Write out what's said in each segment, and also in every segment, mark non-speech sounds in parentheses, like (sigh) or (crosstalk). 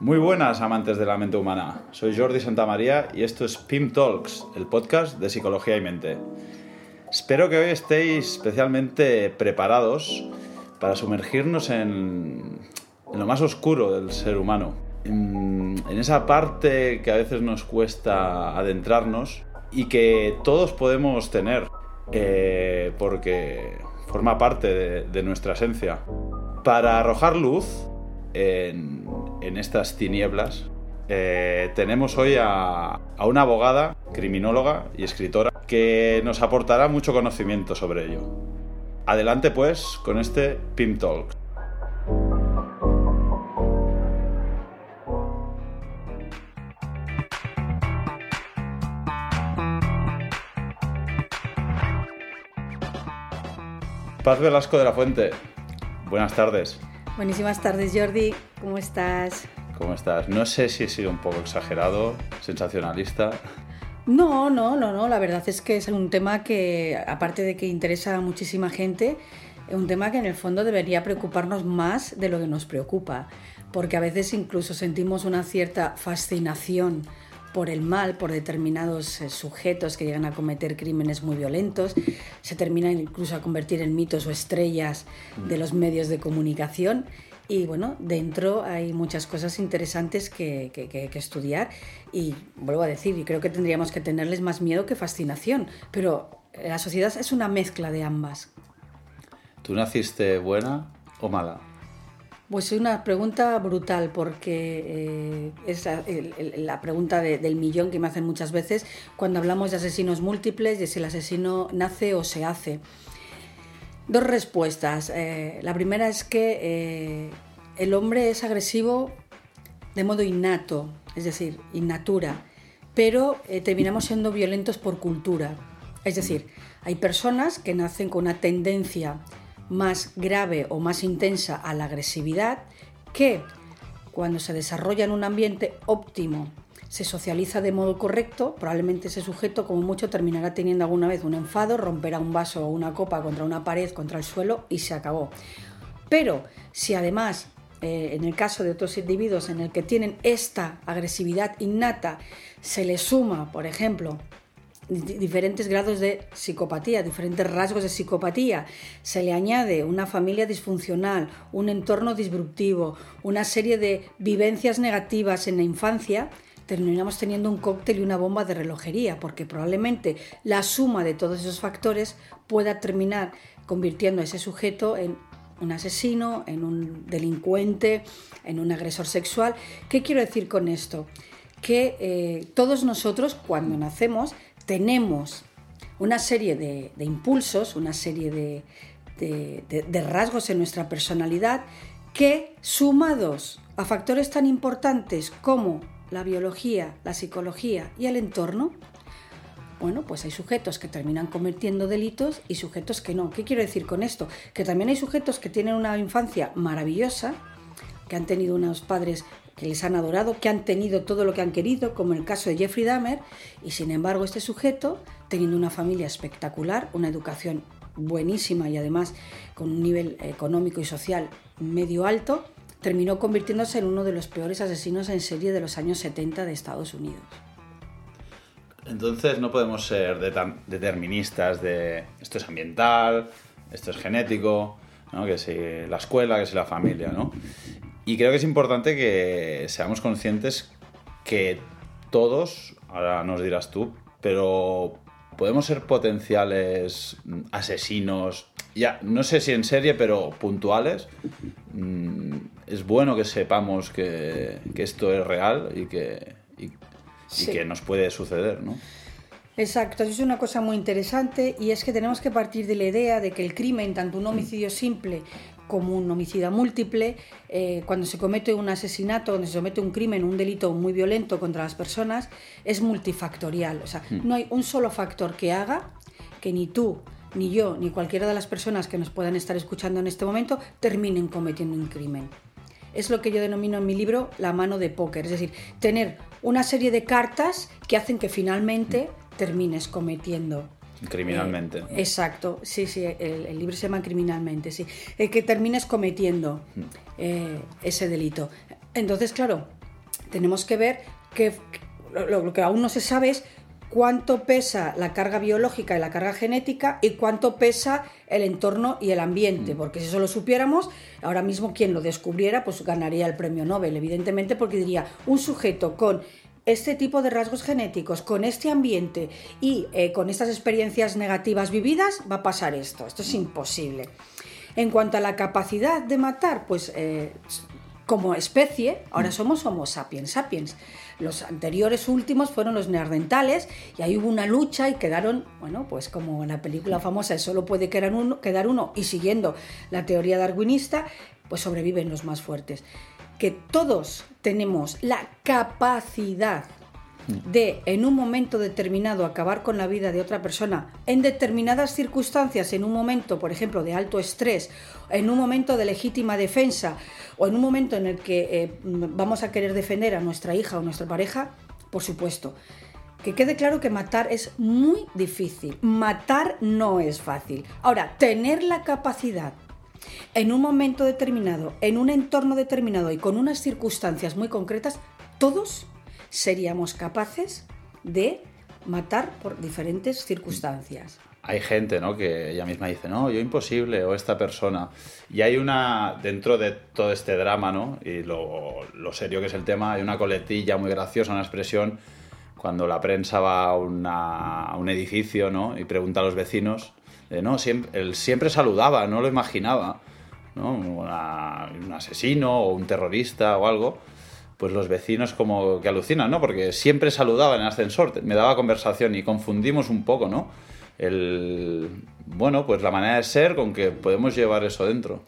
Muy buenas amantes de la mente humana, soy Jordi Santamaría y esto es PIM Talks, el podcast de psicología y mente. Espero que hoy estéis especialmente preparados para sumergirnos en, lo más oscuro del ser humano, en, esa parte que a veces nos cuesta adentrarnos y que todos podemos tener, eh, porque forma parte de nuestra esencia. Para arrojar luz en, en estas tinieblas, eh, tenemos hoy a, una abogada, criminóloga y escritora que nos aportará mucho conocimiento sobre ello. Adelante pues con este PIM Talk. Paz Velasco de la Fuente, buenas tardes. Buenísimas tardes, Jordi. ¿Cómo estás? ¿Cómo estás? No sé si he sido un poco exagerado, sensacionalista. No, no, no, no. La verdad es que es un tema que, aparte de que interesa a muchísima gente, es un tema que en el fondo debería preocuparnos más de lo que nos preocupa, porque a veces incluso sentimos una cierta fascinación por el mal, por determinados eh, sujetos que llegan a cometer crímenes muy violentos, se terminan incluso a convertir en mitos o estrellas de los medios de comunicación. Y bueno, dentro hay muchas cosas interesantes que, que, que, que, estudiar y vuelvo a decir, y creo que tendríamos que tenerles más miedo que fascinación, pero la sociedad es una mezcla de ambas. ¿Tú naciste buena o mala? Pues es una pregunta brutal porque eh, es la, pregunta de, del millón que me hacen muchas veces cuando hablamos de asesinos múltiples, de si el asesino nace o se hace. Dos respuestas. Eh, la primera es que eh, el hombre es agresivo de modo innato, es decir, innatura, pero terminamos siendo violentos por cultura. Es decir, hay personas que nacen con una tendencia más grave o más intensa a la agresividad que cuando se desarrolla en un ambiente óptimo se socializa de modo correcto, probablemente ese sujeto como mucho terminará teniendo alguna vez un enfado, romperá un vaso o una copa contra una pared, contra el suelo y se acabó. Pero si además, eh, en el caso de otros individuos en el que tienen esta agresividad innata, se le suma, por ejemplo, diferentes grados de psicopatía, diferentes rasgos de psicopatía. Se le añade una familia disfuncional, un entorno disruptivo, una serie de vivencias negativas en la infancia, terminamos teniendo un cóctel y una bomba de relojería, porque probablemente la suma de todos esos factores pueda terminar convirtiendo a ese sujeto en un asesino, en un delincuente, en un agresor sexual. ¿Qué quiero decir con esto? Que eh, todos nosotros, cuando nacemos, tenemos una serie de, impulsos, una serie de, de, de, rasgos en nuestra personalidad que, sumados a factores tan importantes como la biología, la psicología y el entorno, bueno, pues hay sujetos que terminan cometiendo delitos y sujetos que no. ¿Qué quiero decir con esto? Que también hay sujetos que tienen una infancia maravillosa, que han tenido unos padres que les han adorado, que han tenido todo lo que han querido, como el caso de Jeffrey Dahmer, y sin embargo este sujeto, teniendo una familia espectacular, una educación buenísima y además con un nivel económico y social medio alto, terminó convirtiéndose en uno de los peores asesinos en serie de los años 70 de Estados Unidos. Entonces no podemos ser de deterministas de esto es ambiental, esto es genético, ¿no? que si la escuela, que si la familia, ¿no? Y creo que es importante que seamos conscientes que todos, ahora nos dirás tú, pero podemos ser potenciales asesinos, ya no sé si en serie, pero puntuales. Mm, es bueno que sepamos que, que esto es real y que, y, sí. y que nos puede suceder, ¿no? Exacto, eso es una cosa muy interesante y es que tenemos que partir de la idea de que el crimen, tanto un homicidio simple como un homicida múltiple, eh, cuando se comete un asesinato, cuando se comete un crimen, un delito muy violento contra las personas, es multifactorial. O sea, mm. no hay un solo factor que haga que ni tú, ni yo, ni cualquiera de las personas que nos puedan estar escuchando en este momento terminen cometiendo un crimen. Es lo que yo denomino en mi libro la mano de póker, es decir, tener una serie de cartas que hacen que finalmente termines cometiendo criminalmente. Eh, exacto, sí, sí, el, el, libro se llama criminalmente, sí, el que termines cometiendo eh, ese delito. Entonces, claro, tenemos que ver que lo, que aún no se sabe es cuánto pesa la carga biológica y la carga genética y cuánto pesa el entorno y el ambiente, mm. porque si eso lo supiéramos, ahora mismo quien lo descubriera, pues ganaría el premio Nobel, evidentemente, porque diría, un sujeto con este tipo de rasgos genéticos, con este ambiente y eh, con estas experiencias negativas vividas, va a pasar esto. Esto es imposible. En cuanto a la capacidad de matar, pues eh, como especie, ahora mm. somos Homo sapiens sapiens. Los anteriores últimos fueron los neandertales y ahí hubo una lucha y quedaron, bueno, pues como en la película famosa solo puede quedar uno, quedar uno y siguiendo la teoría darwinista, pues sobreviven los más fuertes. Que todos tenemos la capacidad de en un momento determinado acabar con la vida de otra persona en determinadas circunstancias, en un momento, por ejemplo, de alto estrés, en un momento de legítima defensa o en un momento en el que eh, vamos a querer defender a nuestra hija o nuestra pareja, por supuesto. Que quede claro que matar es muy difícil. Matar no es fácil. Ahora, tener la capacidad en un momento determinado, en un entorno determinado y con unas circunstancias muy concretas, todos seríamos capaces de matar por diferentes circunstancias. Hay gente, ¿no? Que ella misma dice, no, yo imposible, o esta persona. Y hay una, dentro de todo este drama, ¿no? Y lo, serio que es el tema, hay una coletilla muy graciosa, una expresión, cuando la prensa va a, un edificio, ¿no? Y pregunta a los vecinos, no, siempre, él siempre saludaba, no lo imaginaba, ¿no? un asesino o un terrorista o algo pues los vecinos como que alucinan, ¿no? Porque siempre saludaban en el ascensor, me daba conversación y confundimos un poco, ¿no? El, bueno, pues la manera de ser con que podemos llevar eso dentro.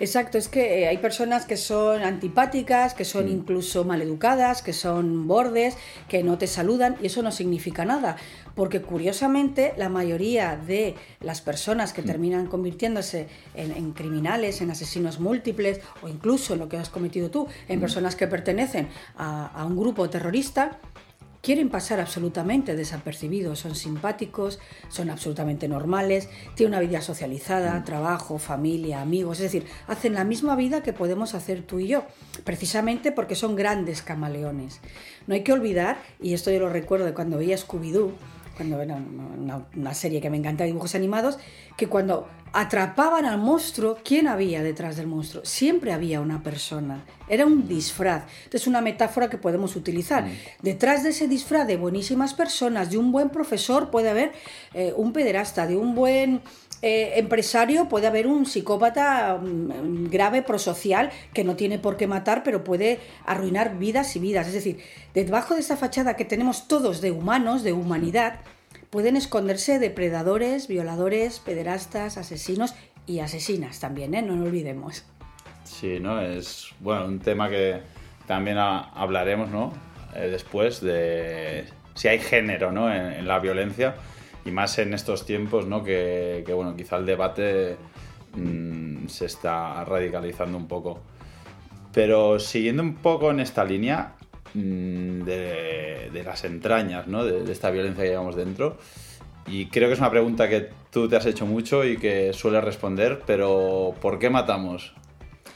Exacto, es que eh, hay personas que son antipáticas, que son incluso maleducadas, que son bordes, que no te saludan y eso no significa nada, porque curiosamente la mayoría de las personas que terminan convirtiéndose en, criminales, en asesinos múltiples o incluso en lo que has cometido tú, en personas que pertenecen a un grupo terrorista, quieren pasar absolutamente desapercibidos, son simpáticos, son absolutamente normales, tienen una vida socializada, mm. trabajo, familia, amigos, es decir, hacen la misma vida que podemos hacer tú y yo, precisamente porque son grandes camaleones. No hay que olvidar, y esto yo lo recuerdo de cuando veía Scooby-Doo, cuando era una, serie que me encanta, dibujos animados, que cuando atrapaban al monstruo, ¿quién había detrás del monstruo? Siempre había una persona. Era un disfraz. Es una metáfora que podemos utilizar. Mm. Detrás de ese disfraz de buenísimas personas, de un buen profesor, puede haber eh, un pederasta, de un buen eh, empresario puede haber un psicópata mm, grave, prosocial, que no tiene por qué matar, pero puede arruinar vidas y vidas. Es decir, debajo de esa fachada que tenemos todos de humanos, de humanidad, pueden esconderse depredadores, violadores, pederastas, asesinos y asesinas también, ¿eh? no lo olvidemos. Sí, ¿no? Es bueno, un tema que también hablaremos, ¿no? Eh, después de si hay género, ¿no? En, la violencia y más en estos tiempos, ¿no? Que, bueno, quizá el debate mm, se está radicalizando un poco. Pero siguiendo un poco en esta línea, Mm, de, las entrañas ¿no? de, esta violencia que llevamos dentro. Y creo que es una pregunta que tú te has hecho mucho y que sueles responder, pero ¿por qué matamos?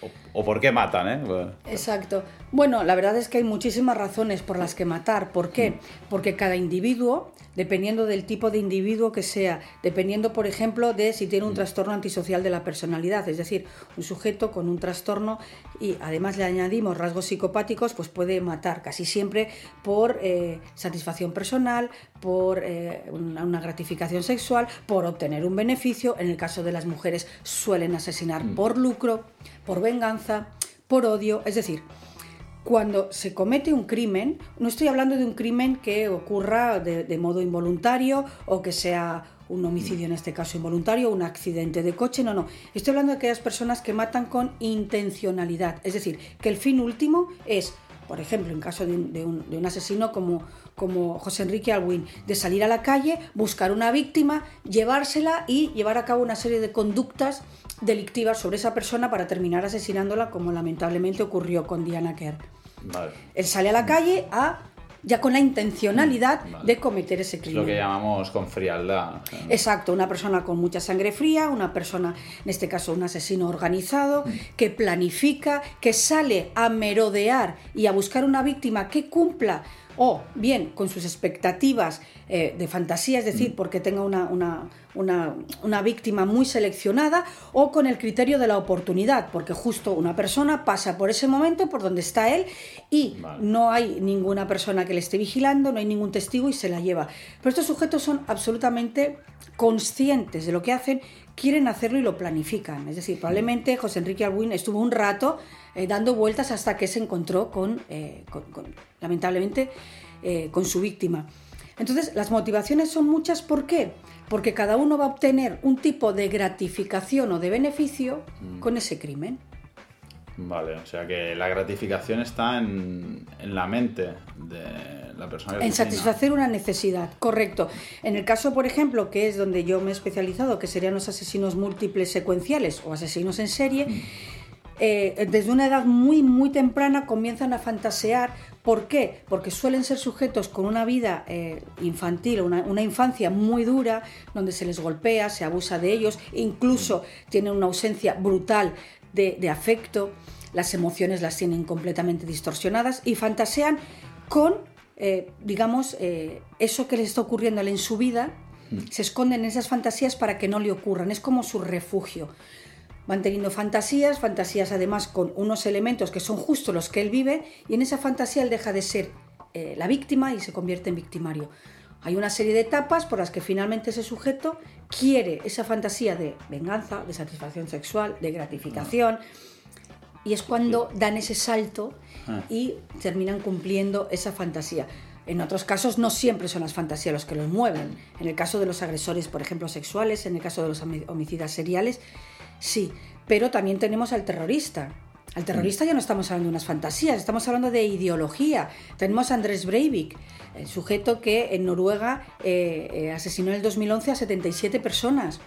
¿O, por qué matan? Eh? Exacto. Bueno, la verdad es que hay muchísimas razones por las que matar. ¿Por qué? Mm. Porque cada individuo, dependiendo del tipo de individuo que sea, dependiendo, por ejemplo, de si tiene un mm. trastorno antisocial de la personalidad, es decir, un sujeto con un trastorno y además le añadimos rasgos psicopáticos, pues puede matar casi siempre por eh, satisfacción personal, por eh, una, gratificación sexual, por obtener un beneficio. En el caso de las mujeres suelen asesinar mm. por lucro, por venganza, por odio, es decir, cuando se comete un crimen, no estoy hablando de un crimen que ocurra de, modo involuntario o que sea un homicidio en este caso involuntario, un accidente de coche, no, no. Estoy hablando de aquellas personas que matan con intencionalidad, es decir, que el fin último es, por ejemplo, en caso de un, asesino como, como José Enrique Alwin, de salir a la calle, buscar una víctima, llevársela y llevar a cabo una serie de conductas delictivas sobre esa persona para terminar asesinándola, como lamentablemente ocurrió con Diana Kerr. Él sale a la calle a ya con la intencionalidad Mm, Vale. de cometer ese Es crimen. lo que llamamos con frialdad. o sea, Exacto, una persona con mucha sangre fría, una persona, en este caso un asesino organizado, que planifica, que sale a merodear y a buscar una víctima que cumpla o bien con sus expectativas eh, de fantasía, es decir, porque tenga una, una- una- una víctima muy seleccionada, o con el criterio de la oportunidad, porque justo una persona pasa por ese momento, por donde está él, y Vale. no hay ninguna persona que le esté vigilando, no hay ningún testigo y se la lleva. Pero estos sujetos son absolutamente conscientes de lo que hacen, quieren hacerlo y lo planifican. Es decir, probablemente José Enrique Albuín estuvo un rato eh, dando vueltas hasta que se encontró con, eh, con- con- lamentablemente, eh, con su víctima. Entonces, las motivaciones son muchas. ¿Por qué? Porque cada uno va a obtener un tipo de gratificación o de beneficio con ese crimen. Vale, o sea que la gratificación está en, en la mente de la persona que En satisfacer una necesidad, correcto. En el caso, por ejemplo, que es donde yo me he especializado, que serían los asesinos múltiples secuenciales o asesinos en serie, eh, desde una edad muy, muy temprana comienzan a fantasear. ¿Por qué? Porque suelen ser sujetos con una vida eh, infantil, una, una infancia muy dura, donde se les golpea, se abusa de ellos, incluso tienen una ausencia brutal de, de afecto, las emociones las tienen completamente distorsionadas y fantasean con, eh, digamos, eso que les está ocurriendo en su vida, se esconden en esas fantasías para que no le ocurran, es como su refugio. Van teniendo fantasías, fantasías además con unos elementos que son justo los que él vive, y en esa fantasía él deja de ser eh, la víctima y se convierte en victimario. Hay una serie de etapas por las que finalmente ese sujeto quiere esa fantasía de venganza, de satisfacción sexual, de gratificación, y es cuando dan ese salto Ah. y terminan cumpliendo esa fantasía. En otros casos no siempre son las fantasías los que los mueven. En el caso de los agresores, por ejemplo, sexuales, en el caso de los homi- homicidas seriales, sí. Pero también tenemos al terrorista. Al terrorista ya no estamos hablando de unas fantasías, estamos hablando de ideología. Tenemos a Andrés Breivik, el sujeto que en Noruega eh, eh, asesinó en el 2011 a 77 personas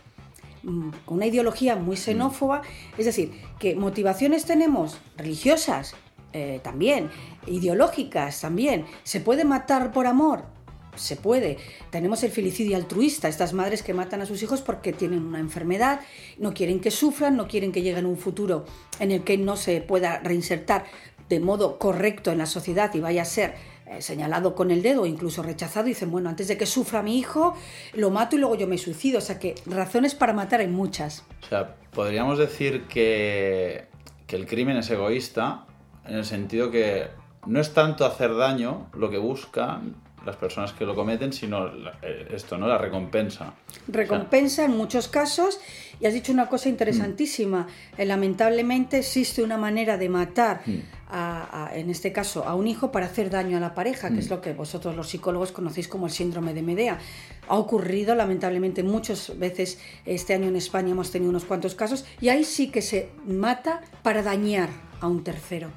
mm, con una ideología muy xenófoba. Es decir, que motivaciones tenemos religiosas eh, también, ideológicas también. ¿Se puede matar por amor? Se puede. Tenemos el filicidio altruista, estas madres que matan a sus hijos porque tienen una enfermedad, no quieren que sufran, no quieren que lleguen un futuro en el que no se pueda reinsertar de modo correcto en la sociedad y vaya a ser eh, señalado con el dedo o incluso rechazado, y dicen, bueno, antes de que sufra mi hijo, lo mato y luego yo me suicido. O sea que razones para matar hay muchas. O sea, podríamos decir que, que el crimen es egoísta en el sentido que no es tanto hacer daño lo que buscan las personas que lo cometen, sino eh, esto, ¿no? La recompensa. recompensa en muchos casos. Y has dicho una cosa interesantísima. Eh, lamentablemente existe una manera de matar, a- a- en este caso, a un hijo para hacer daño a la pareja, que es lo que vosotros los psicólogos conocéis como el síndrome de Medea. Ha ocurrido lamentablemente muchas veces. Este año en España hemos tenido unos cuantos casos y ahí sí que se mata para dañar a un tercero.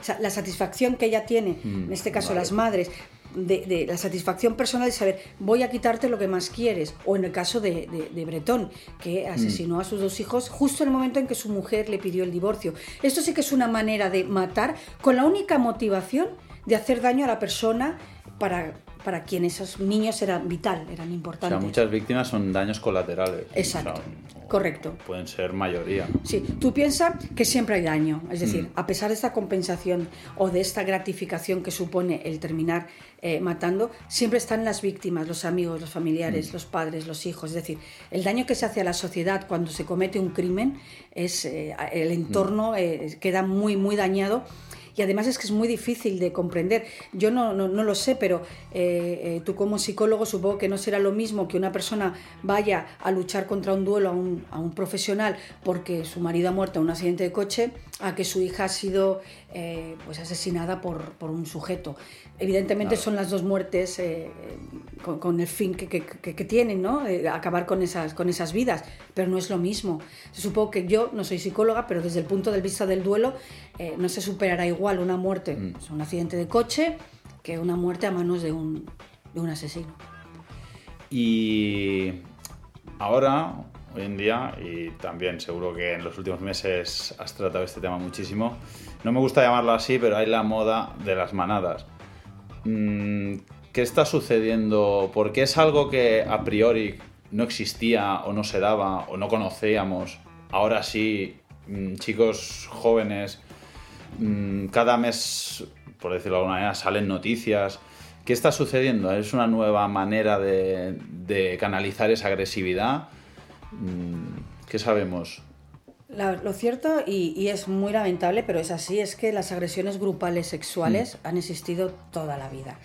O sea, la satisfacción que ella tiene, Mm, en este caso vale. las madres, de, de la satisfacción personal de saber, voy a quitarte lo que más quieres. O en el caso de, de, de Bretón, que asesinó a sus dos hijos justo en el momento en que su mujer le pidió el divorcio. Esto sí que es una manera de matar con la única motivación de hacer daño a la persona para, para quien esos niños eran vital, eran O importantes. sea, muchas víctimas son daños colaterales. Exacto, O sea, o- correcto. Pueden ser mayoría. Sí, tú piensas que siempre hay daño, es decir, Mm. a pesar de esta compensación o de esta gratificación que supone el terminar eh, matando, siempre están las víctimas, los amigos, los familiares, Mm. los padres, los hijos. Es decir, el daño que se hace a la sociedad cuando se comete un crimen es eh, el entorno eh, queda muy muy dañado. Y además es que es muy difícil de comprender. Yo no, no, no lo sé, pero eh, eh, tú como psicólogo supongo que no será lo mismo que una persona vaya a luchar contra un duelo a un, a un profesional porque su marido ha muerto en un accidente de coche a que su hija ha sido eh, pues asesinada por, por un sujeto. Evidentemente Claro. son las dos muertes eh, con, con el fin que, que- que- que tienen, ¿no? Eh, acabar con esas, con esas vidas, pero no es lo mismo. Supongo que yo no soy psicóloga, pero desde el punto de vista del duelo eh, no se superará igual una muerte, Mm. pues, un accidente de coche, que una muerte a manos de un, de un asesino. Y ahora, hoy en día, y también seguro que en los últimos meses has tratado este tema muchísimo, no me gusta llamarlo así, pero hay la moda de las manadas. Mm, ¿qué está sucediendo? Porque es algo que a priori no existía o no se daba o no conocíamos. Ahora sí, mm, chicos jóvenes, mm, cada mes, por decirlo de alguna manera, salen noticias. ¿Qué está sucediendo? ¿Es una nueva manera de, de canalizar esa agresividad? ¿Qué sabemos? Lo cierto, y, es muy lamentable, pero es así, es que las agresiones grupales sexuales mm. han existido toda la vida.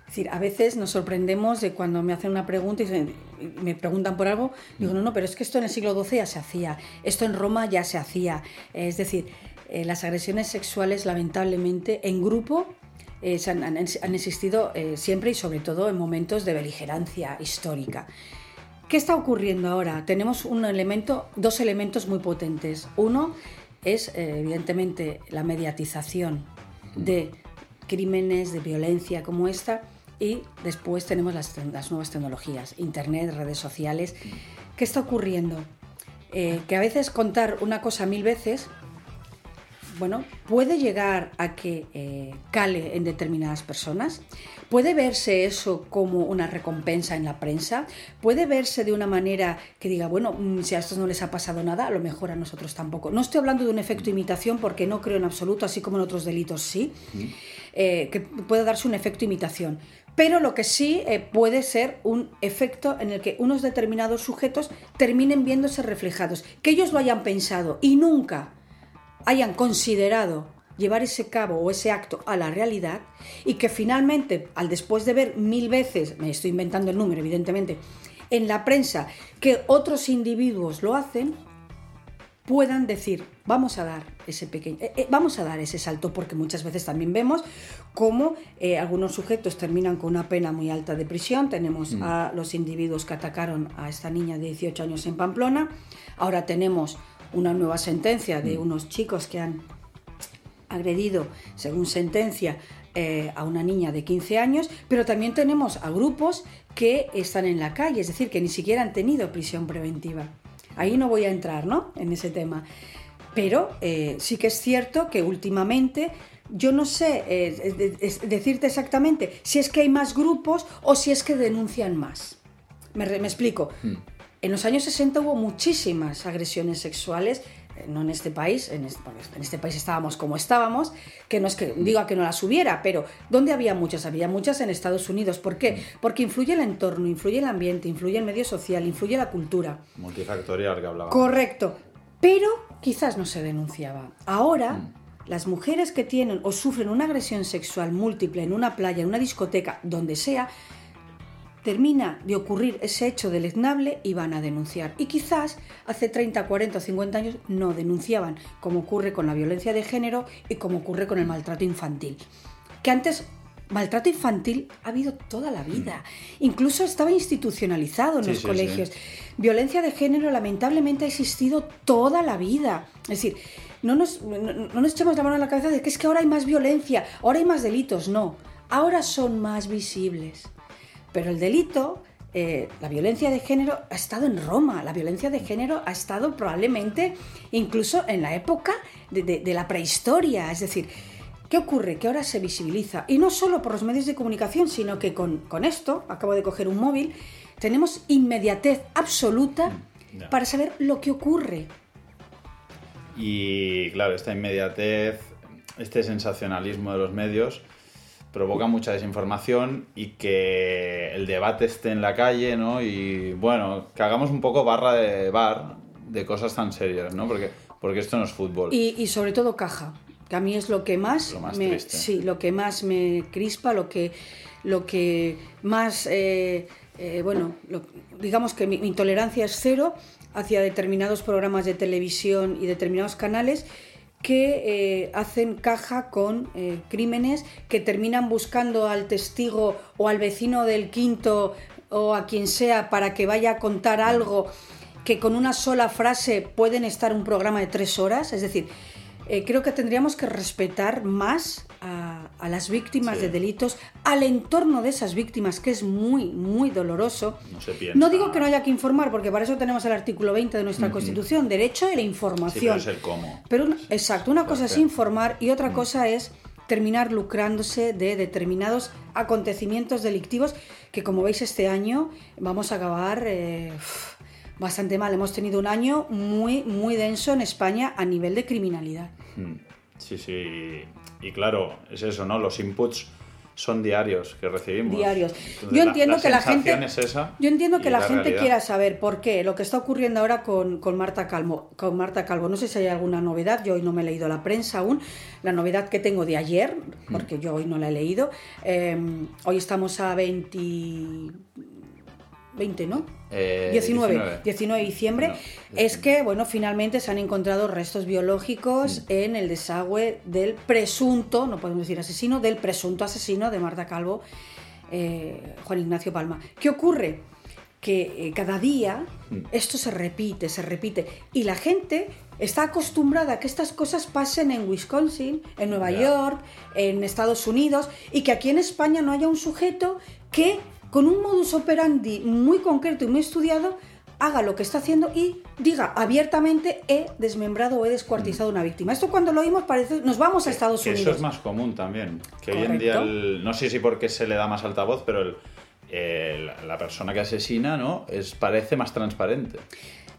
Es decir, a veces nos sorprendemos de cuando me hacen una pregunta y me preguntan por algo, digo, mm. no, no, pero es que esto en el siglo XII ya se hacía, esto en Roma ya se hacía. Es decir, eh, las agresiones sexuales, lamentablemente, en grupo eh, han, existido eh, siempre y sobre todo en momentos de beligerancia histórica. ¿Qué está ocurriendo ahora? Tenemos un elemento, dos elementos muy potentes. Uno es, eh, evidentemente, la mediatización de crímenes, de violencia como esta, y después tenemos las, nuevas tecnologías, Internet, redes sociales. ¿Qué está ocurriendo? Eh, que a veces contar una cosa mil veces bueno, puede llegar a que eh, cale en determinadas personas, puede verse eso como una recompensa en la prensa, puede verse de una manera que diga, bueno, mm, si a estos no les ha pasado nada, a lo mejor a nosotros tampoco. No estoy hablando de un efecto imitación porque no creo en absoluto, así como en otros delitos sí, eh, que puede darse un efecto imitación. Pero lo que sí eh, puede ser un efecto en el que unos determinados sujetos terminen viéndose reflejados, que ellos lo hayan pensado y nunca hayan considerado llevar ese cabo o ese acto a la realidad y que finalmente, al después de ver mil veces, me estoy inventando el número evidentemente, en la prensa que otros individuos lo hacen, puedan decir, vamos a dar ese pequeño, eh, eh, vamos a dar ese salto, porque muchas veces también vemos cómo eh, algunos sujetos terminan con una pena muy alta de prisión. Tenemos mm. a los individuos que atacaron a esta niña de 18 años en Pamplona, ahora tenemos una nueva sentencia de mm. unos chicos que han agredido, según sentencia, eh, a una niña de 15 años, pero también tenemos a grupos que están en la calle, es decir, que ni siquiera han tenido prisión preventiva. Ahí no voy a entrar, ¿no? En ese tema. Pero eh, sí que es cierto que últimamente yo no sé eh, decirte exactamente si es que hay más grupos o si es que denuncian más. Me, me explico. Mm. En los años 60 hubo muchísimas agresiones sexuales, eh, no en este país, en este, en este, país estábamos como estábamos, que no es que diga que no las hubiera, pero ¿dónde había muchas? Había muchas en Estados Unidos. ¿Por qué? Porque influye el entorno, influye el ambiente, influye el medio social, influye la cultura. Multifactorial que hablaba. Correcto. Pero quizás no se denunciaba. Ahora, mm. las mujeres que tienen o sufren una agresión sexual múltiple en una playa, en una discoteca, donde sea, termina de ocurrir ese hecho deleznable y van a denunciar. Y quizás hace 30, 40 o 50 años no denunciaban, como ocurre con la violencia de género y como ocurre con el maltrato infantil. Que antes maltrato infantil ha habido toda la vida. Incluso estaba institucionalizado en los colegios. Violencia de género lamentablemente ha existido toda la vida. Es decir, no nos, no nos echemos la mano a la cabeza de que es que ahora hay más violencia, ahora hay más delitos. No, ahora son más visibles. Pero el delito, eh, la violencia de género ha estado en Roma, la violencia de género ha estado probablemente incluso en la época de, la prehistoria. Es decir, ¿qué ocurre? Que ahora se visibiliza. Y no solo por los medios de comunicación, sino que con, esto, acabo de coger un móvil, tenemos inmediatez absoluta mm, para saber lo que ocurre. Y claro, esta inmediatez, este sensacionalismo de los medios, provoca mucha desinformación y que el debate esté en la calle, ¿no? Y bueno, que hagamos un poco barra de bar de cosas tan serias, ¿no? Porque, porque esto no es fútbol. Y, sobre todo caja, que a mí es lo que más, me, sí, lo que más me crispa, lo que, lo que más, eh, eh, bueno, digamos que mi intolerancia es cero hacia determinados programas de televisión y determinados canales que eh, hacen caja con eh, crímenes que terminan buscando al testigo o al vecino del quinto o a quien sea para que vaya a contar algo que con una sola frase pueden estar un programa de tres horas. Es decir, eh, creo que tendríamos que respetar más a, las víctimas de delitos, al entorno de esas víctimas, que es muy, muy doloroso. No, digo que no haya que informar, porque para eso tenemos el artículo 20 de nuestra Constitución, derecho a la información. pero es el cómo. Pero, exacto, una cosa es informar y otra cosa es terminar lucrándose de determinados acontecimientos delictivos que como veis este año vamos a acabar eh, bastante mal. Hemos tenido un año muy, muy denso en España a nivel de criminalidad. Hmm. Sí, sí. Y claro, es eso, ¿no? Los inputs son diarios que recibimos. Diarios. yo entiendo que la gente. esa yo entiendo que la, gente quiera saber por qué. Lo que está ocurriendo ahora con, Marta Calvo, con Marta Calvo. No sé si hay alguna novedad. Yo hoy no me he leído la prensa aún. La novedad que tengo de ayer, porque yo hoy no la he leído. Eh, hoy estamos a 20 20, ¿no? 19, 19, de diciembre, es que, bueno, finalmente se han encontrado restos biológicos mm. en el desagüe del presunto, no podemos decir asesino, del presunto asesino de Marta Calvo, eh, Juan Ignacio Palma. ¿Qué ocurre? Que eh, cada día mm. esto se repite, se repite, y la gente está acostumbrada a que estas cosas pasen en Wisconsin, en Nueva York, en Estados Unidos, y que aquí en España no haya un sujeto que con un modus operandi muy concreto y muy estudiado, haga lo que está haciendo y diga abiertamente he desmembrado o he descuartizado una víctima. Esto cuando lo oímos parece, nos vamos a Estados Unidos. Eso es más común también, que hoy en día, no sé si porque se le da más altavoz, pero la persona que asesina no es parece más transparente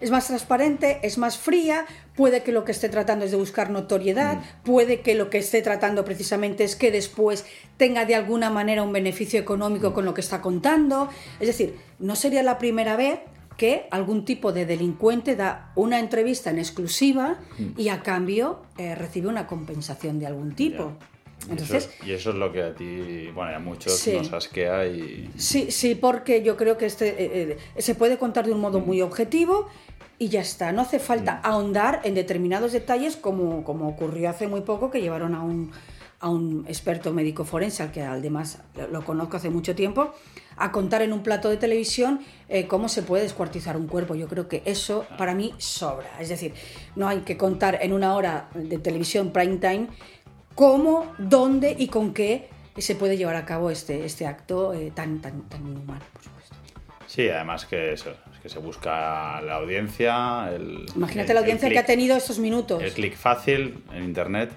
es más transparente, es más fría, puede que lo que esté tratando es de buscar notoriedad, mm. puede que lo que esté tratando precisamente es que después tenga de alguna manera un beneficio económico mm. con lo que está contando. Es decir, no sería la primera vez que algún tipo de delincuente da una entrevista en exclusiva mm. y a cambio eh, recibe una compensación de algún tipo. Entonces, y, eso, es lo que a ti, bueno, a muchos nos asquea y... Sí, sí, porque yo creo que este eh, eh, se puede contar de un modo muy objetivo y ya está. No hace falta mm. ahondar en determinados detalles como, como ocurrió hace muy poco que llevaron a un, a un experto médico forense, al que además lo conozco hace mucho tiempo, a contar en un plato de televisión eh, cómo se puede descuartizar un cuerpo. Yo creo que eso para mí sobra. Es decir, no hay que contar en una hora de televisión prime time cómo, dónde y con qué se puede llevar a cabo este, este acto eh, tan, tan, tan inhumano, por supuesto. Sí, además que eso, que se busca la audiencia. El, Imagínate la audiencia que ha tenido estos minutos. El clic fácil en internet.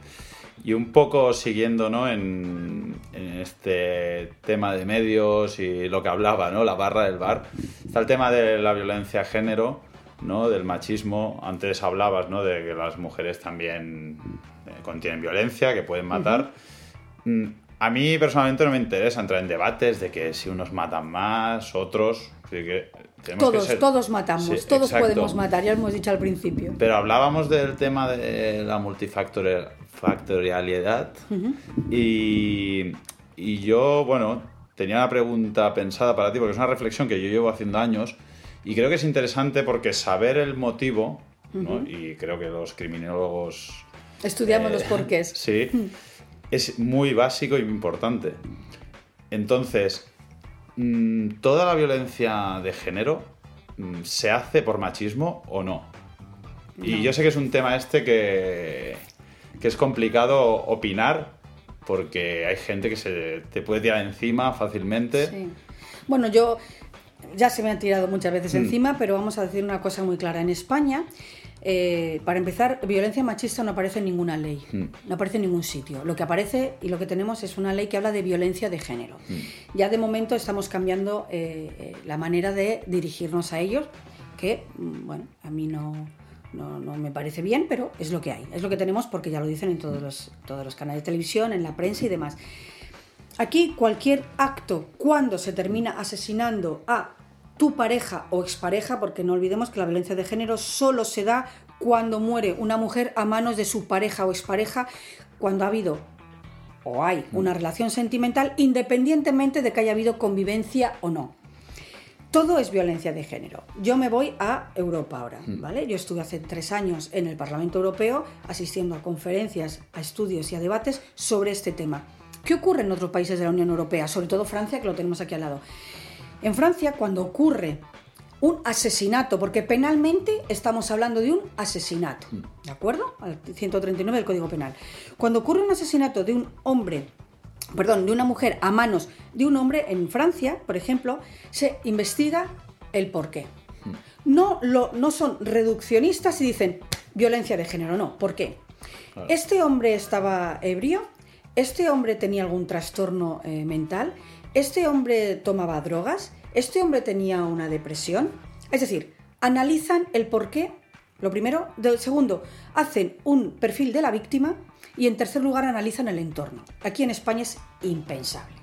Y un poco siguiendo ¿no? en, este tema de medios y lo que hablaba, ¿no? la barra del bar, está el tema de la violencia de género, ¿no? del machismo. Antes hablabas ¿no? de que las mujeres también eh, contienen violencia, que pueden matar. Mm, a mí personalmente no me interesa entrar en debates de que si unos matan más, otros. Que todos, todos matamos, todos podemos matar, ya lo hemos dicho al principio. Pero hablábamos del tema de la multifactorialidad y, y yo, bueno, tenía una pregunta pensada para ti, porque es una reflexión que yo llevo haciendo años y creo que es interesante porque saber el motivo, y creo que los criminólogos... Estudiamos los eh, porqués. (laughs) Sí, es muy básico y muy importante. Entonces, Mm, ¿toda la violencia de género mm, se hace por machismo o no? Y yo sé que es un tema este que, que es complicado opinar porque hay gente que se te puede tirar encima fácilmente. Sí. Bueno, yo ya se me han tirado muchas veces mm. encima, pero vamos a decir una cosa muy clara. En España eh, para empezar, violencia machista no aparece en ninguna ley, hmm. no aparece en ningún sitio. Lo que aparece y lo que tenemos es una ley que habla de violencia de género. Hmm. Ya de momento estamos cambiando eh, eh, la manera de dirigirnos a ellos, que, mm, bueno, a mí no, no, me parece bien, pero es lo que hay, es lo que tenemos porque ya lo dicen en todos los, todos los canales de televisión, en la prensa y demás. Aquí cualquier acto, cuando se termina asesinando a tu pareja o expareja, porque no olvidemos que la violencia de género solo se da cuando muere una mujer a manos de su pareja o expareja, cuando ha habido o hay una relación sentimental, independientemente de que haya habido convivencia o no. Todo es violencia de género. Yo me voy a Europa ahora, mm. ¿vale? Yo estuve hace tres años en el Parlamento Europeo asistiendo a conferencias, a estudios y a debates sobre este tema. ¿Qué ocurre en otros países de la Unión Europea? Sobre todo Francia, que lo tenemos aquí al lado. En Francia, cuando ocurre un asesinato, porque penalmente estamos hablando de un asesinato, ¿de acuerdo? Al 139 del Código Penal. Cuando ocurre un asesinato de un hombre, perdón, de una mujer a manos de un hombre en Francia, por ejemplo, se investiga el porqué. No, lo, no son reduccionistas y dicen violencia de género, no. ¿Por qué? Este hombre estaba ebrio, ¿este hombre tenía algún trastorno eh, mental? ¿Este hombre tomaba drogas? ¿Este hombre tenía una depresión? Es decir, analizan el por qué, lo primero. Del segundo, hacen un perfil de la víctima y en tercer lugar analizan el entorno. Aquí en España es impensable.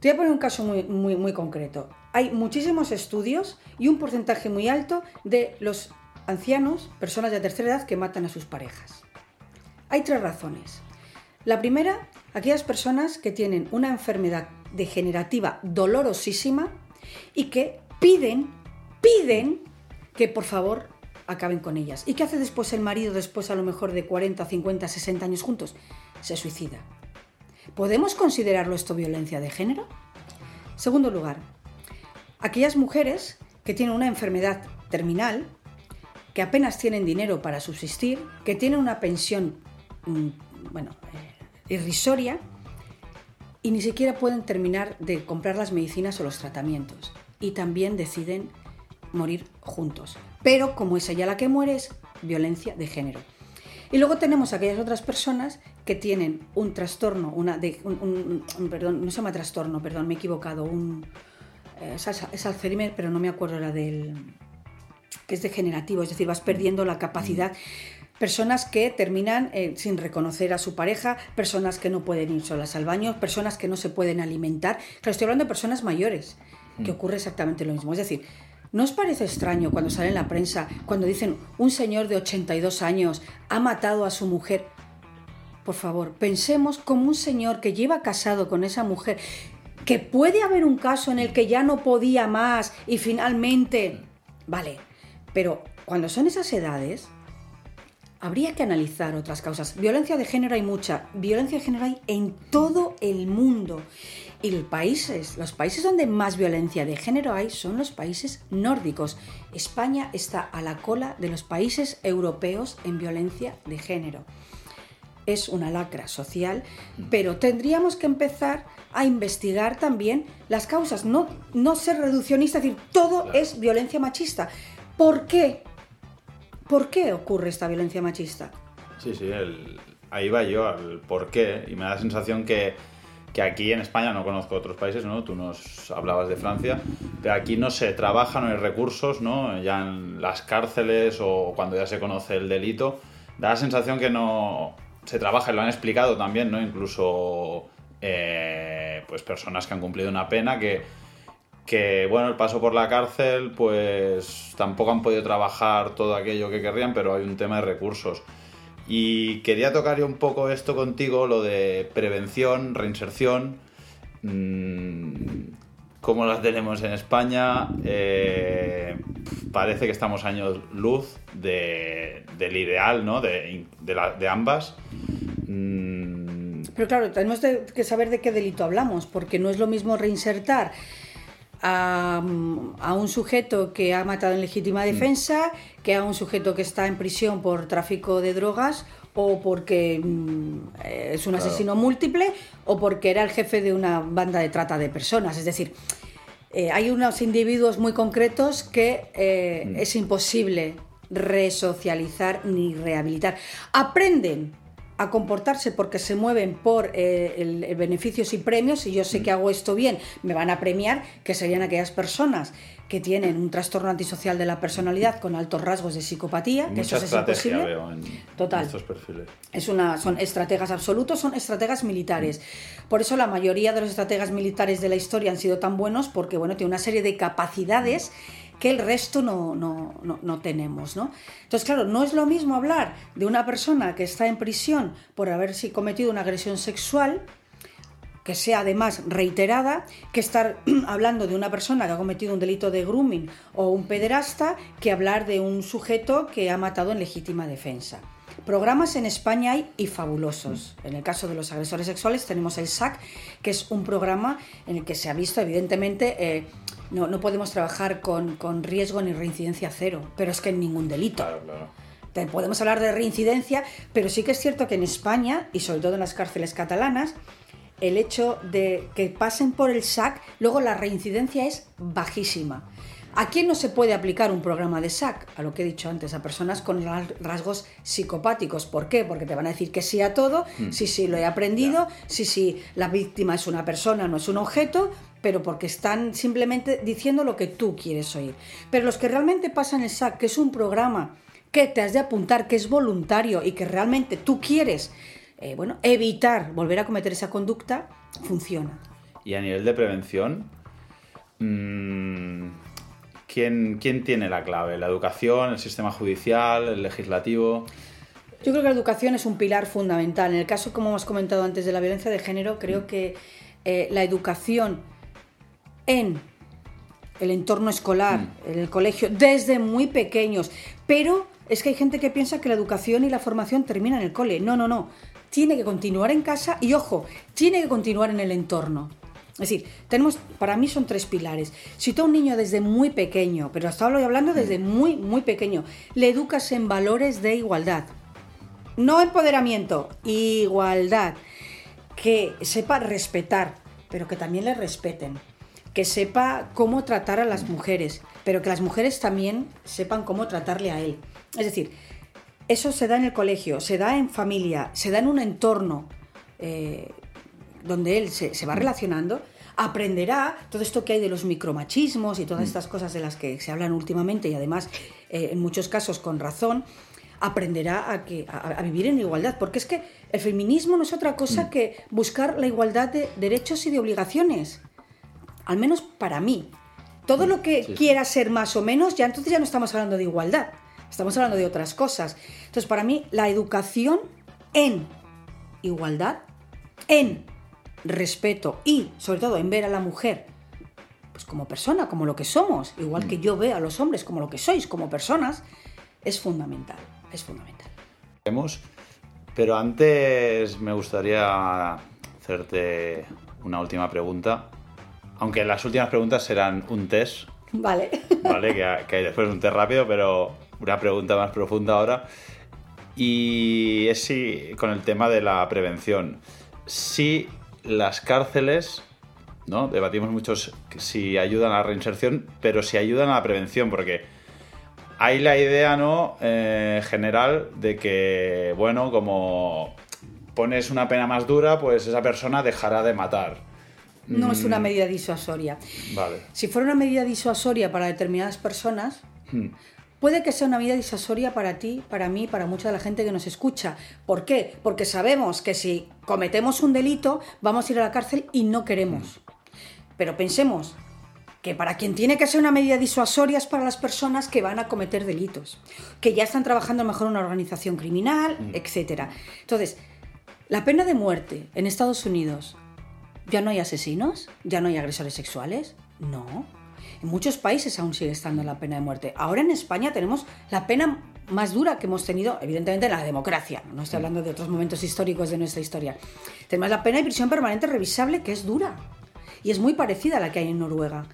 Te voy a poner un caso muy, muy, muy concreto. Hay muchísimos estudios y un porcentaje muy alto de los ancianos, personas de tercera edad, que matan a sus parejas. Hay tres razones. La primera, aquellas personas que tienen una enfermedad degenerativa dolorosísima y que piden, piden que por favor acaben con ellas. ¿Y qué hace después el marido después a lo mejor de 40, 50, 60 años juntos? Se suicida. ¿Podemos considerarlo esto violencia de género? Segundo lugar, aquellas mujeres que tienen una enfermedad terminal, que apenas tienen dinero para subsistir, que tienen una pensión, mm, bueno, eh, irrisoria, y ni siquiera pueden terminar de comprar las medicinas o los tratamientos. Y también deciden morir juntos. Pero como es ella la que muere, es violencia de género. Y luego tenemos aquellas otras personas que tienen un trastorno, una de, un, perdón, no se llama trastorno, perdón, me he equivocado, un, eh, es, Alzheimer, pero no me acuerdo la del, que es degenerativo, es decir, vas perdiendo la capacidad. Personas que terminan eh, sin reconocer a su pareja, personas que no pueden ir solas al baño, personas que no se pueden alimentar. Claro, estoy hablando de personas mayores, que mm. ocurre exactamente lo mismo. Es decir, ¿No os parece extraño cuando sale en la prensa, cuando dicen un señor de 82 años ha matado a su mujer? Por favor, pensemos como un señor que lleva casado con esa mujer, que puede haber un caso en el que ya no podía más y finalmente... Vale, pero cuando son esas edades, habría que analizar otras causas. Violencia de género hay mucha, violencia de género hay en todo el mundo. Y los países, los países donde más violencia de género hay son los países nórdicos. España está a la cola de los países europeos en violencia de género. Es una lacra social, pero tendríamos que empezar a investigar también las causas, no, no ser reduccionista, decir todo es violencia machista. ¿Por qué? ¿Por qué ocurre esta violencia machista? Sí, sí, ahí va yo al por qué, y me da la sensación que que aquí en España no conozco otros países, ¿no? Tú nos hablabas de Francia, pero aquí no se trabaja, no hay recursos, ¿no? Ya en las cárceles o cuando ya se conoce el delito, da la sensación que no se trabaja, y lo han explicado también, ¿no? Incluso eh, pues personas que han cumplido una pena que, que, bueno, el paso por la cárcel, pues tampoco han podido trabajar todo aquello que querrían, pero hay un tema de recursos. Y quería tocar yo un poco esto contigo, lo de prevención, reinserción, mmm, cómo las tenemos en España. Eh, parece que estamos años luz del ideal, ¿no? De, de, ambas. Mm. Pero claro, tenemos que saber de qué delito hablamos, porque no es lo mismo reinsertar a, un sujeto que ha matado en legítima defensa que a un sujeto que está en prisión por tráfico de drogas o porque mm, es un asesino múltiple o porque era el jefe de una banda de trata de personas. Es decir, eh, hay unos individuos muy concretos que eh, mm. es imposible resocializar ni rehabilitar. Aprenden a comportarse porque se mueven por eh, el, beneficios y premios, y yo sé que hago esto bien, me van a premiar, que serían aquellas personas que tienen un trastorno antisocial de la personalidad con altos rasgos de psicopatía, que eso es imposible. Veo en Total. Estos perfiles. Es una, son estrategas absolutos, son estrategas militares. Por eso la mayoría de los estrategas militares de la historia han sido tan buenos porque bueno, tiene una serie de capacidades que el resto no, no, no, tenemos. ¿no? Entonces, claro, no es lo mismo hablar de una persona que está en prisión por haber cometido una agresión sexual, que sea además reiterada, que estar (clears throat) hablando de una persona que ha cometido un delito de grooming o un pederasta, que hablar de un sujeto que ha matado en legítima defensa. Programas en España hay y fabulosos. En el caso de los agresores sexuales tenemos el SAC, que es un programa en el que se ha visto evidentemente eh, no, no podemos trabajar con, riesgo ni reincidencia cero, pero es que en ningún delito. Podemos hablar de reincidencia, pero sí que es cierto que en España, y sobre todo en las cárceles catalanas, el hecho de que pasen por el SAC, luego la reincidencia es bajísima. ¿A quién no se puede aplicar un programa de SAC? A lo que he dicho antes, a personas con rasgos psicopáticos. ¿Por qué? Porque te van a decir que sí a todo, mm. sí, sí, lo he aprendido, sí, sí, la víctima es una persona, no es un objeto, pero porque están simplemente diciendo lo que tú quieres oír. Pero los que realmente pasan el SAC, que es un programa que te has de apuntar, que es voluntario y que realmente tú quieres, eh, bueno, evitar volver a cometer esa conducta, funciona. Y a nivel de prevención, mmm ¿quién, tiene la clave? ¿La educación, el sistema judicial, el legislativo? Yo creo que la educación es un pilar fundamental. En el caso, como hemos comentado antes, de la violencia de género, creo que eh, la educación en el entorno escolar, mm. en el colegio, desde muy pequeños, pero es que hay gente que piensa que la educación y la formación terminan en el cole. No, no, no. Tiene que continuar en casa y, ojo, tiene que continuar en el entorno. Es decir, tenemos, para mí son tres pilares. Si tú a un niño desde muy pequeño, pero hasta ahora hablando desde mm. muy, muy pequeño, le educas en valores de igualdad, no empoderamiento, igualdad, que sepa respetar, pero que también le respeten, que sepa cómo tratar a las mujeres, pero que las mujeres también sepan cómo tratarle a él. Es decir, eso se da en el colegio, se da en familia, se da en un entorno eh, donde él se, va relacionando, aprenderá todo esto que hay de los micromachismos y todas mm. estas cosas de las que se hablan últimamente y además eh, en muchos casos con razón, aprenderá a, que, a, vivir en igualdad. Porque es que el feminismo no es otra cosa mm. que buscar la igualdad de derechos y de obligaciones. Al menos para mí. Todo lo que quiera ser más o menos, ya entonces ya no estamos hablando de igualdad. Estamos hablando de otras cosas. Entonces, para mí, la educación en igualdad, en respeto y, sobre todo, en ver a la mujer pues como persona, como lo que somos, igual que mm. yo veo a los hombres como lo que sois, como personas, es fundamental, es fundamental. Pero antes me gustaría hacerte una última pregunta, aunque las últimas preguntas serán un test. Vale. (laughs) Vale, que, hay después un test rápido, pero una pregunta más profunda ahora. Y es si, con el tema de la prevención. Si las cárceles, ¿no? Debatimos mucho si ayudan a la reinserción, pero si ayudan a la prevención, porque hay la idea, ¿no? Eh, general de que, bueno, como pones una pena más dura, pues esa persona dejará de matar. No es una mm. medida disuasoria. Vale. Si fuera una medida disuasoria para determinadas personas, hmm. Puede que sea una medida disuasoria para ti, para mí, para mucha de la gente que nos escucha. ¿Por qué? Porque sabemos que si cometemos un delito vamos a ir a la cárcel y no queremos. Pero pensemos que para quien tiene que ser una medida disuasoria es para las personas que van a cometer delitos, que ya están trabajando mejor en una organización criminal, mm. etc. Entonces, la pena de muerte en Estados Unidos, ¿ya no hay asesinos? ¿Ya no hay agresores sexuales? No. En muchos países aún sigue estando la pena de muerte. Ahora en España tenemos la pena más dura que hemos tenido, evidentemente, en la democracia. No estoy hablando de otros momentos históricos de nuestra historia. Tenemos la pena de prisión permanente revisable, que es dura. Y es muy parecida a la que hay en Noruega.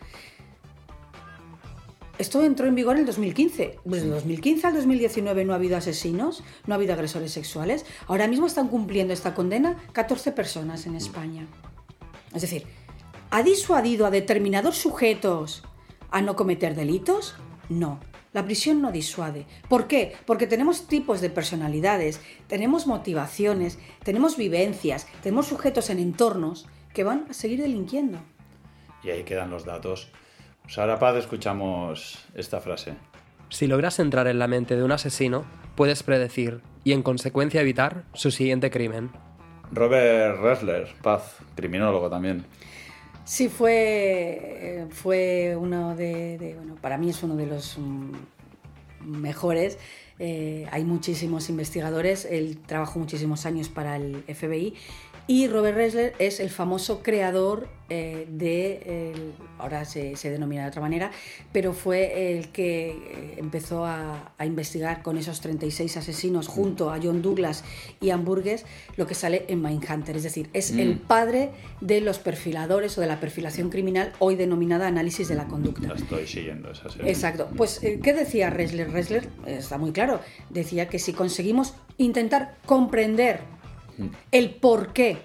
Esto entró en vigor en el 2015. Desde el 2015 al 2019 no ha habido asesinos, no ha habido agresores sexuales. Ahora mismo están cumpliendo esta condena 14 personas en España. Es decir, ha disuadido a determinados sujetos a no cometer delitos? No. La prisión no disuade. ¿Por qué? Porque tenemos tipos de personalidades, tenemos motivaciones, tenemos vivencias, tenemos sujetos en entornos que van a seguir delinquiendo. Y ahí quedan los datos. Pues ahora, Paz, escuchamos esta frase. Si logras entrar en la mente de un asesino, puedes predecir y en consecuencia evitar su siguiente crimen. Robert Ressler, Paz, criminólogo también. Sí, fue, eh, fue uno de, bueno, para mí es uno de los mm, mejores. Eh, hay muchísimos investigadores, él trabajó muchísimos años para el FBI y Robert Ressler es el famoso creador eh, de, ahora se, denomina de otra manera, pero fue el que eh, empezó a, investigar con esos 36 asesinos junto a John Douglas y Hamburgues lo que sale en Mindhunter. Es decir, es el mm. padre de los perfiladores o de la perfilación criminal, hoy denominada análisis de la conducta. estoy siguiendo esa serie. Exacto. Pues, eh, ¿qué decía Ressler? Ressler, está muy claro, decía que si conseguimos intentar comprender el porqué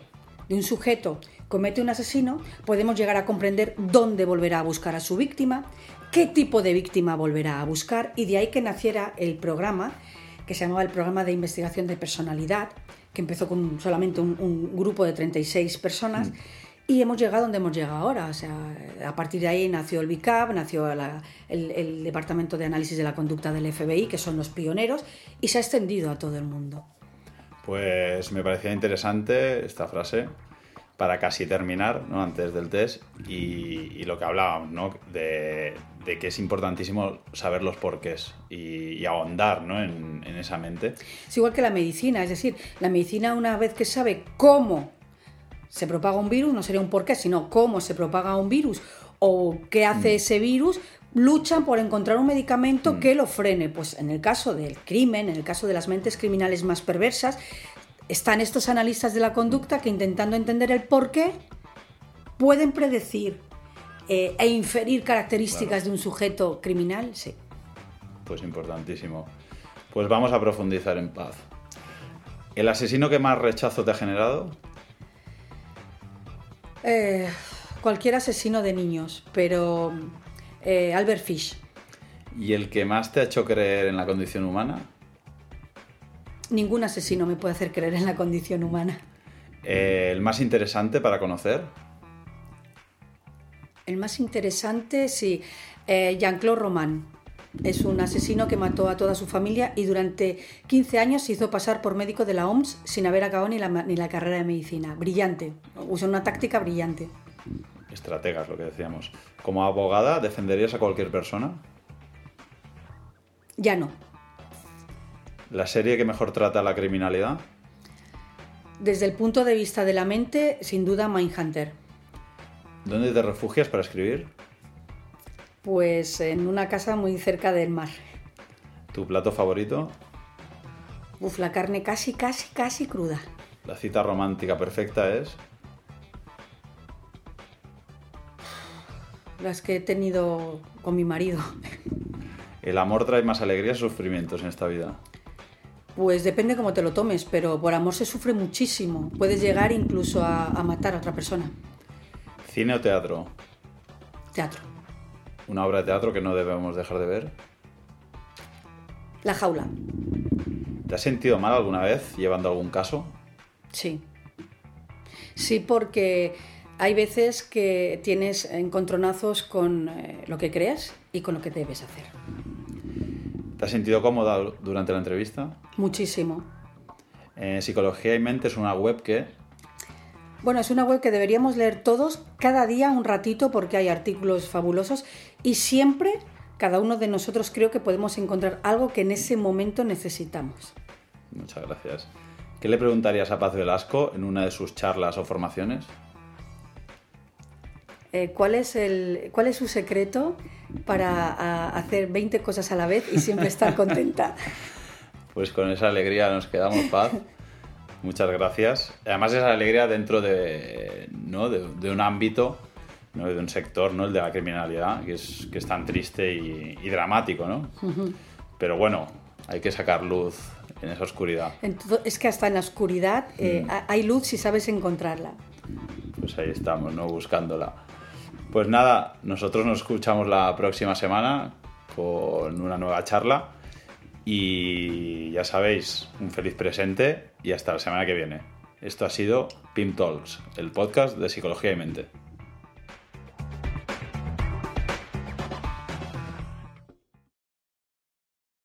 de un sujeto comete un asesino, podemos llegar a comprender dónde volverá a buscar a su víctima, qué tipo de víctima volverá a buscar, y de ahí que naciera el programa, que se llamaba el Programa de Investigación de Personalidad, que empezó con solamente un, grupo de 36 personas. Y hemos llegado donde hemos llegado ahora. O sea, a partir de ahí nació el BICAP, nació el, Departamento de Análisis de la Conducta del FBI, que son los pioneros, y se ha extendido a todo el mundo. Pues me parecía interesante esta frase para casi terminar, ¿no? antes del test, y, lo que hablábamos, ¿no? de, que es importantísimo saber los porqués y, ahondar ¿no? en, en esa mente. Es igual que la medicina, es decir, la medicina una vez que sabe cómo se propaga un virus, no sería un porqué, sino cómo se propaga un virus o qué hace mm. ese virus, luchan por encontrar un medicamento mm. que lo frene. Pues en el caso del crimen, en el caso de las mentes criminales más perversas, están estos analistas de la conducta que intentando entender el porqué pueden predecir eh, e inferir características de un sujeto criminal, sí. Pues importantísimo. Pues vamos a profundizar en paz. ¿El asesino que más rechazo te ha generado? Eh, cualquier asesino de niños, pero eh, Albert Fish. ¿Y el que más te ha hecho creer en la condición humana? Ningún asesino me puede hacer creer en la condición humana. Eh, ¿El más interesante para conocer? El más interesante, sí. Jean-Claude Roman. Es un asesino que mató a toda su familia y durante 15 años se hizo pasar por médico de la OMS sin haber acabado ni la, ni la carrera de medicina. Brillante. Usó una táctica brillante. Estrategas, lo que decíamos. Como abogada, ¿defenderías a cualquier persona? Ya no. ¿La serie que mejor trata la criminalidad? Desde el punto de vista de la mente, sin duda Mindhunter. ¿Dónde te refugias para escribir? Pues en una casa muy cerca del mar. ¿Tu plato favorito? Uf, la carne casi, casi, casi cruda. ¿La cita romántica perfecta es? Las que he tenido con mi marido. ¿El amor trae más alegrías o sufrimientos en esta vida? Pues depende cómo te lo tomes, pero por amor se sufre muchísimo. Puedes llegar incluso a, a matar a otra persona. ¿Cine o teatro? Teatro una obra de teatro que no debemos dejar de ver? La jaula. ¿Te has sentido mal alguna vez llevando algún caso? Sí. Sí, porque hay veces que tienes encontronazos con eh, lo que creas y con lo que debes hacer. ¿Te has sentido cómoda durante la entrevista? Muchísimo. Eh, Psicología y Mente es una web que bueno, es una web que deberíamos leer todos cada día un ratito porque hay artículos fabulosos y siempre cada uno de nosotros creo que podemos encontrar algo que en ese momento necesitamos. Muchas gracias. ¿Qué le preguntarías a Paz Velasco en una de sus charlas o formaciones? Eh, ¿cuál, es el, ¿Cuál es su secreto para hacer 20 cosas a la vez y siempre estar contenta? (laughs) pues con esa alegría nos quedamos, Paz. Muchas gracias. Además, esa alegría dentro de, ¿no? de, un ámbito, ¿no? de un sector, ¿no? el de la criminalidad, que es, que es tan triste y, dramático. ¿no? Pero bueno, hay que sacar luz en esa oscuridad. es que hasta en la oscuridad eh, mm. hay luz si sabes encontrarla. Pues ahí estamos, ¿no? buscándola. Pues nada, nosotros nos escuchamos la próxima semana con una nueva charla. Y ya sabéis, un feliz presente y hasta la semana que viene. Esto ha sido Pim Talks, el podcast de psicología y mente.